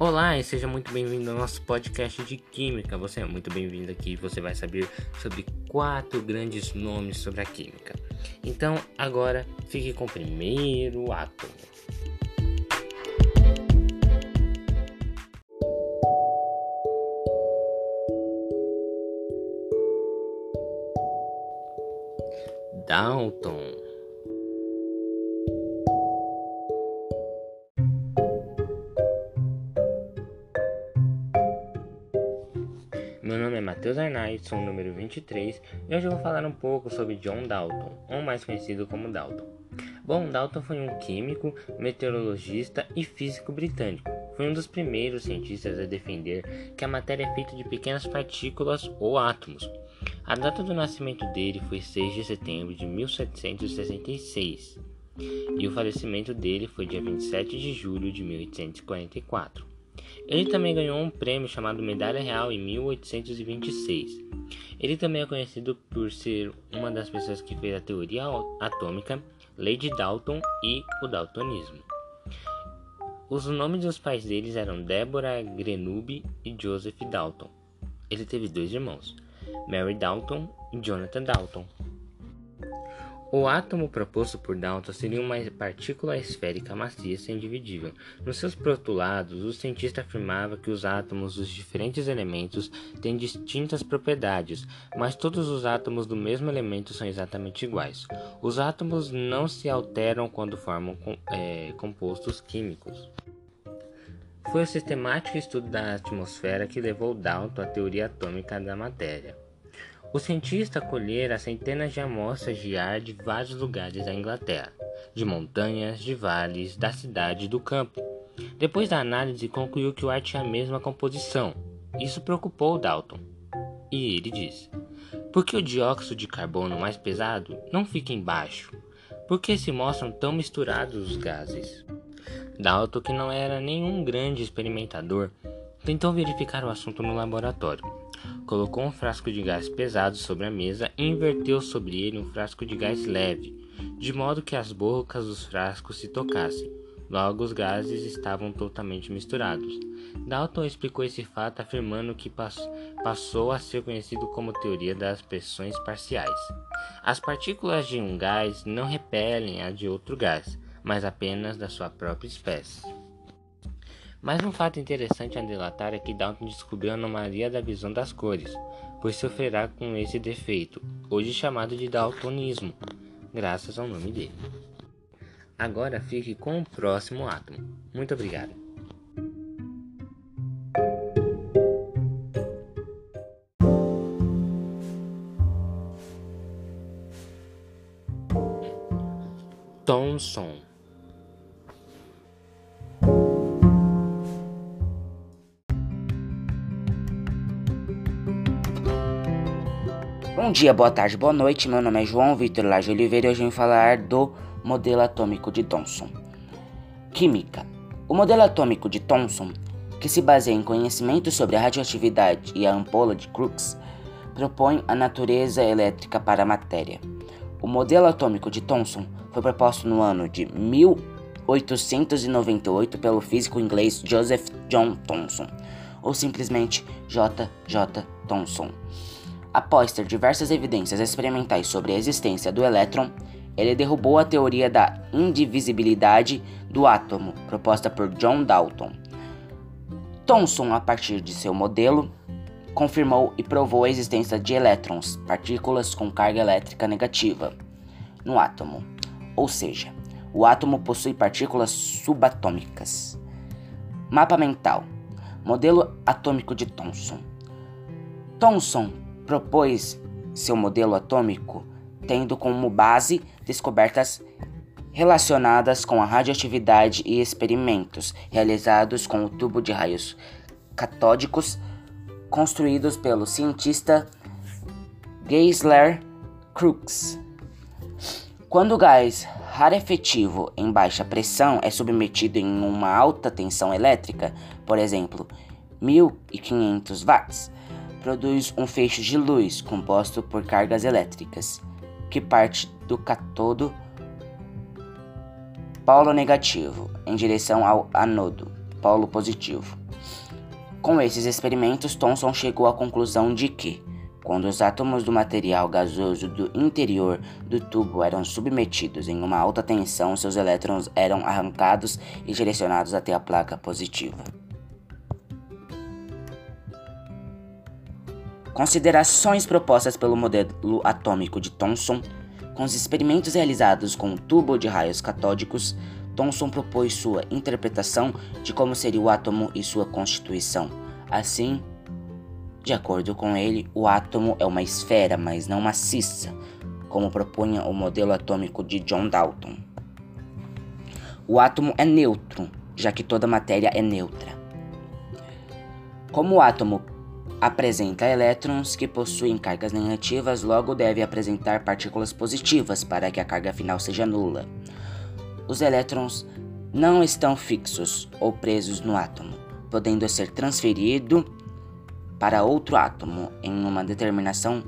Olá e seja muito bem-vindo ao nosso podcast de Química. Você é muito bem-vindo aqui. Você vai saber sobre quatro grandes nomes sobre a química. Então, agora fique com o primeiro átomo. Dalton. O número 23 e hoje eu vou falar um pouco sobre John Dalton, ou mais conhecido como Dalton. Bom, Dalton foi um químico, meteorologista e físico britânico. Foi um dos primeiros cientistas a defender que a matéria é feita de pequenas partículas ou átomos. A data do nascimento dele foi 6 de setembro de 1766 e o falecimento dele foi dia 27 de julho de 1844. Ele também ganhou um prêmio chamado Medalha Real em 1826. Ele também é conhecido por ser uma das pessoas que fez a teoria atômica, lei de Dalton e o daltonismo. Os nomes dos pais deles eram Deborah Grenouille e Joseph Dalton. Ele teve dois irmãos, Mary Dalton e Jonathan Dalton. O átomo proposto por Dalton seria uma partícula esférica maciça individível. Nos seus postulados, o cientista afirmava que os átomos dos diferentes elementos têm distintas propriedades, mas todos os átomos do mesmo elemento são exatamente iguais. Os átomos não se alteram quando formam é, compostos químicos. Foi o sistemático estudo da atmosfera que levou Dalton à teoria atômica da matéria. O cientista colhera centenas de amostras de ar de vários lugares da Inglaterra, de montanhas, de vales, da cidade e do campo. Depois da análise, concluiu que o ar tinha a mesma composição. Isso preocupou Dalton. E ele disse: Por que o dióxido de carbono mais pesado não fica embaixo? Por que se mostram tão misturados os gases? Dalton, que não era nenhum grande experimentador, tentou verificar o assunto no laboratório. Colocou um frasco de gás pesado sobre a mesa e inverteu sobre ele um frasco de gás leve, de modo que as bocas dos frascos se tocassem. Logo, os gases estavam totalmente misturados. Dalton explicou esse fato afirmando que passou a ser conhecido como teoria das pressões parciais. As partículas de um gás não repelem a de outro gás, mas apenas da sua própria espécie. Mas um fato interessante a delatar é que Dalton descobriu a anomalia da visão das cores, pois sofrerá com esse defeito, hoje chamado de daltonismo, graças ao nome dele. Agora fique com o próximo átomo. Muito obrigado. Thomson Bom dia, boa tarde, boa noite. Meu nome é João Vitor Laje Oliveira e hoje vim falar do modelo atômico de Thomson. Química. O modelo atômico de Thomson, que se baseia em conhecimento sobre a radioatividade e a ampola de Crookes, propõe a natureza elétrica para a matéria. O modelo atômico de Thomson foi proposto no ano de 1898 pelo físico inglês Joseph John Thomson, ou simplesmente J. J. Thomson. Após ter diversas evidências experimentais sobre a existência do elétron, ele derrubou a teoria da indivisibilidade do átomo proposta por John Dalton. Thomson, a partir de seu modelo, confirmou e provou a existência de elétrons, partículas com carga elétrica negativa, no átomo. Ou seja, o átomo possui partículas subatômicas. Mapa mental. Modelo atômico de Thomson. Thomson propôs seu modelo atômico tendo como base descobertas relacionadas com a radioatividade e experimentos realizados com o tubo de raios catódicos construídos pelo cientista Geisler Crookes. Quando o gás rarefetivo em baixa pressão é submetido em uma alta tensão elétrica, por exemplo, 1500 watts, produz um feixe de luz composto por cargas elétricas, que parte do catodo polo negativo em direção ao anodo polo positivo. Com esses experimentos, Thomson chegou à conclusão de que, quando os átomos do material gasoso do interior do tubo eram submetidos em uma alta tensão, seus elétrons eram arrancados e direcionados até a placa positiva. Considerações propostas pelo modelo atômico de Thomson. Com os experimentos realizados com o tubo de raios catódicos, Thomson propôs sua interpretação de como seria o átomo e sua constituição. Assim, de acordo com ele, o átomo é uma esfera, mas não maciça, como propunha o modelo atômico de John Dalton. O átomo é neutro, já que toda matéria é neutra. Como o átomo apresenta elétrons que possuem cargas negativas, logo deve apresentar partículas positivas para que a carga final seja nula. Os elétrons não estão fixos ou presos no átomo, podendo ser transferido para outro átomo em uma determinação,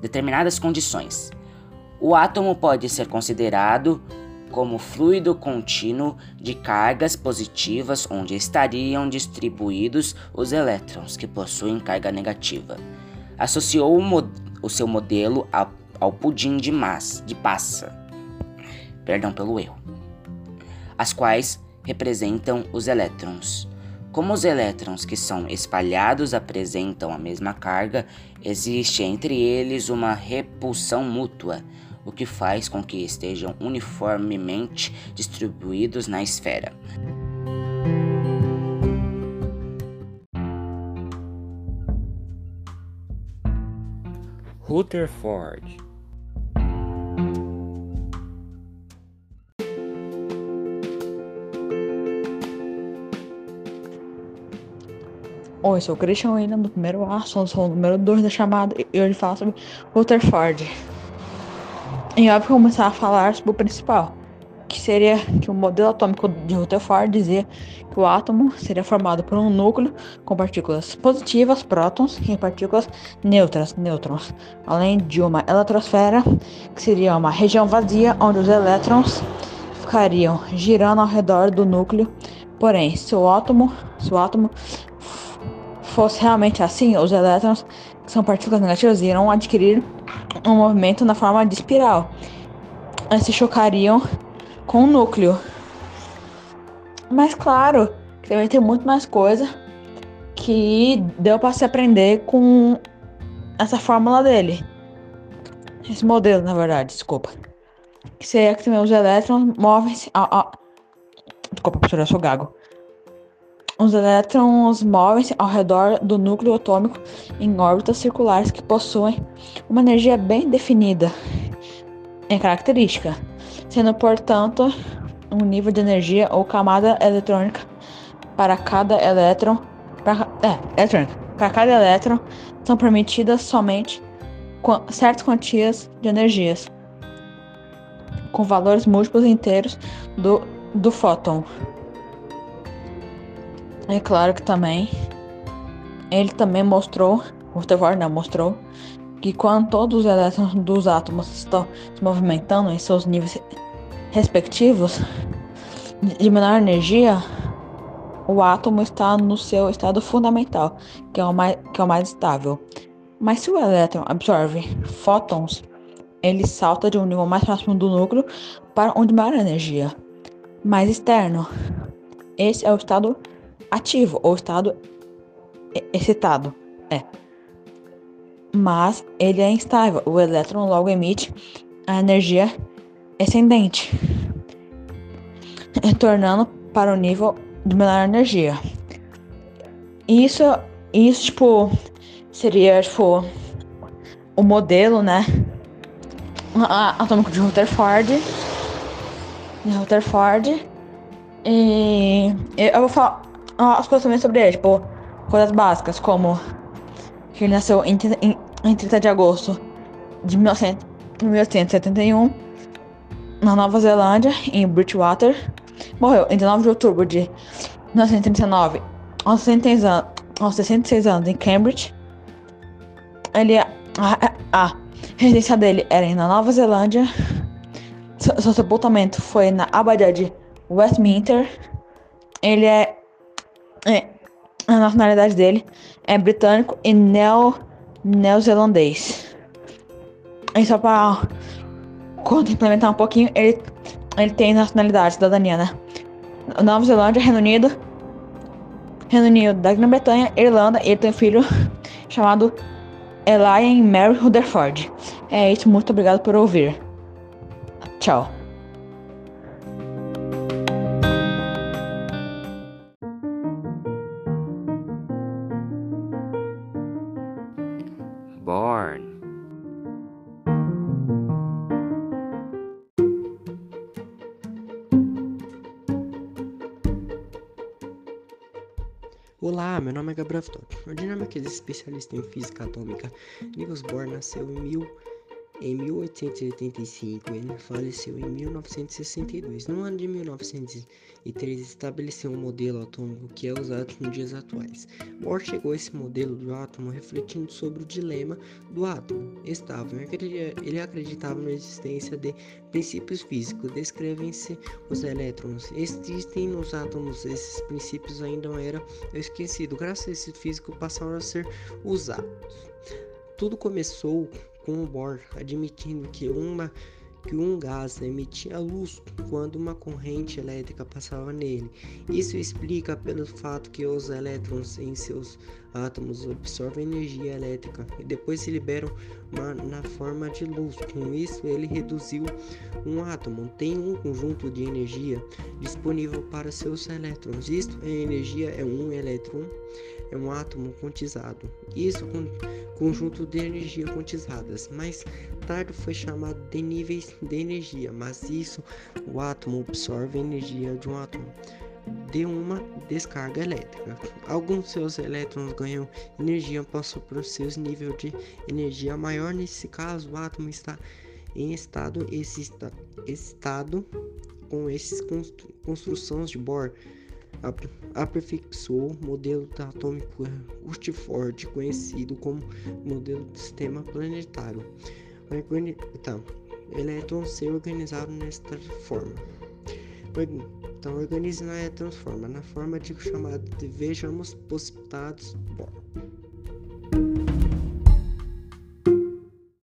determinadas condições. O átomo pode ser considerado como fluido contínuo de cargas positivas onde estariam distribuídos os elétrons que possuem carga negativa. Associou o, o seu modelo ao, ao pudim de massa, de passa. Perdão pelo erro. As quais representam os elétrons. Como os elétrons que são espalhados apresentam a mesma carga, existe entre eles uma repulsão mútua, o que faz com que estejam uniformemente distribuídos na esfera. Rutherford Oi, sou o Christian William do primeiro A, sou, sou o número 2 da chamada e hoje falo sobre Rutherford. E óbvio começar a falar sobre o principal, que seria que o modelo atômico de Rutherford dizia que o átomo seria formado por um núcleo com partículas positivas, prótons, e partículas neutras, nêutrons, além de uma eletrosfera, que seria uma região vazia onde os elétrons ficariam girando ao redor do núcleo. Porém, se o átomo, se o átomo fosse realmente assim, os elétrons, que são partículas negativas, irão adquirir um movimento na forma de espiral. Eles se chocariam com o núcleo. Mas claro, também tem muito mais coisa que deu para se aprender com essa fórmula dele. Esse modelo, na verdade, desculpa. Seria que também os elétrons movem-se. Desculpa, professor, eu sou gago. Os elétrons movem-se ao redor do núcleo atômico em órbitas circulares que possuem uma energia bem definida em característica, sendo, portanto, um nível de energia ou camada eletrônica para cada elétron. Para, é, eletrônica. Para cada elétron são permitidas somente certas quantias de energias, com valores múltiplos inteiros do, do fóton. É claro que também ele também mostrou, Rutherford não mostrou, que quando todos os elétrons dos átomos estão se movimentando em seus níveis respectivos de menor energia, o átomo está no seu estado fundamental, que é o mais, que é o mais estável. Mas se o elétron absorve fótons, ele salta de um nível mais próximo do núcleo para um de maior energia, mais externo. Esse é o estado ativo ou estado excitado. É. Mas ele é instável. O elétron logo emite a energia ascendente, retornando para o nível de menor energia. Isso, isso tipo, seria tipo o modelo, né? Atômico de Rutherford. De Rutherford. E eu vou falar as coisas também sobre ele, tipo, coisas básicas, como que ele nasceu em, em, em 30 de agosto de 1900, 1871 na Nova Zelândia, em Bridgewater. Morreu em 19 de outubro de 1939, aos 66 anos, aos 66 anos em Cambridge. Ele, a, a, a residência dele era na Nova Zelândia. Seu, seu sepultamento foi na Abadia de Westminster. Ele é é, A nacionalidade dele é britânico e neo, neozelandês. E só pra complementar um pouquinho, ele, ele tem nacionalidade, cidadania, né? Nova Zelândia, Reino Unido, Reino Unido da Grã-Bretanha, Irlanda, e ele tem um filho chamado Elian Mary Rutherford. É isso, muito obrigado por ouvir. Tchau. Olá, meu nome é Gabriel Top. O dinamarquês especialista em física atômica Niels Bohr nasceu em, mil, em 1885 ele faleceu em 1962. No ano de 1903 estabeleceu um modelo atômico que é usado nos dias atuais. Bohr chegou a esse modelo do átomo refletindo sobre o dilema do átomo estável. Ele acreditava na existência de princípios físicos, descrevem-se os elétrons. Existem nos átomos, esses princípios ainda não eram esquecidos. Graças a esse físico passaram a ser usados. Tudo começou com Bohr admitindo que uma que um gás emitia luz quando uma corrente elétrica passava nele. Isso explica pelo fato que os elétrons em seus átomos absorvem energia elétrica e depois se liberam na forma de luz. Com isso, ele reduziu um átomo tem um conjunto de energia disponível para seus elétrons. Isto é energia é um elétron é um átomo quantizado. Isso com conjunto de energia quantizadas. Mais tarde foi chamado de níveis de energia, mas isso o átomo absorve energia de um átomo de uma descarga elétrica. Alguns seus elétrons ganham energia passam para seus níveis de energia maior. Nesse caso, o átomo está em estado esse estado com esses construções de Bohr aperfeiçoou o modelo atômico Rutherford, conhecido como modelo do sistema planetário. Então, elétrons ser organizado nesta forma. Então, organize na transforma na forma de chamada de vejamos Bohr.